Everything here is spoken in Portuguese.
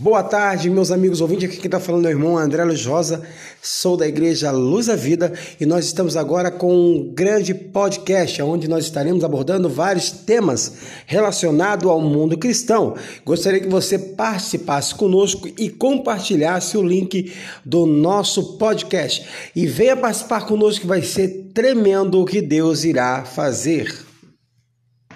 Boa tarde, meus amigos ouvintes. Aqui quem está falando é o irmão André Luz Rosa, sou da igreja Luz à Vida e nós estamos agora com um grande podcast onde nós estaremos abordando vários temas relacionados ao mundo cristão. Gostaria que você participasse conosco e compartilhasse o link do nosso podcast. E venha participar conosco que vai ser tremendo o que Deus irá fazer.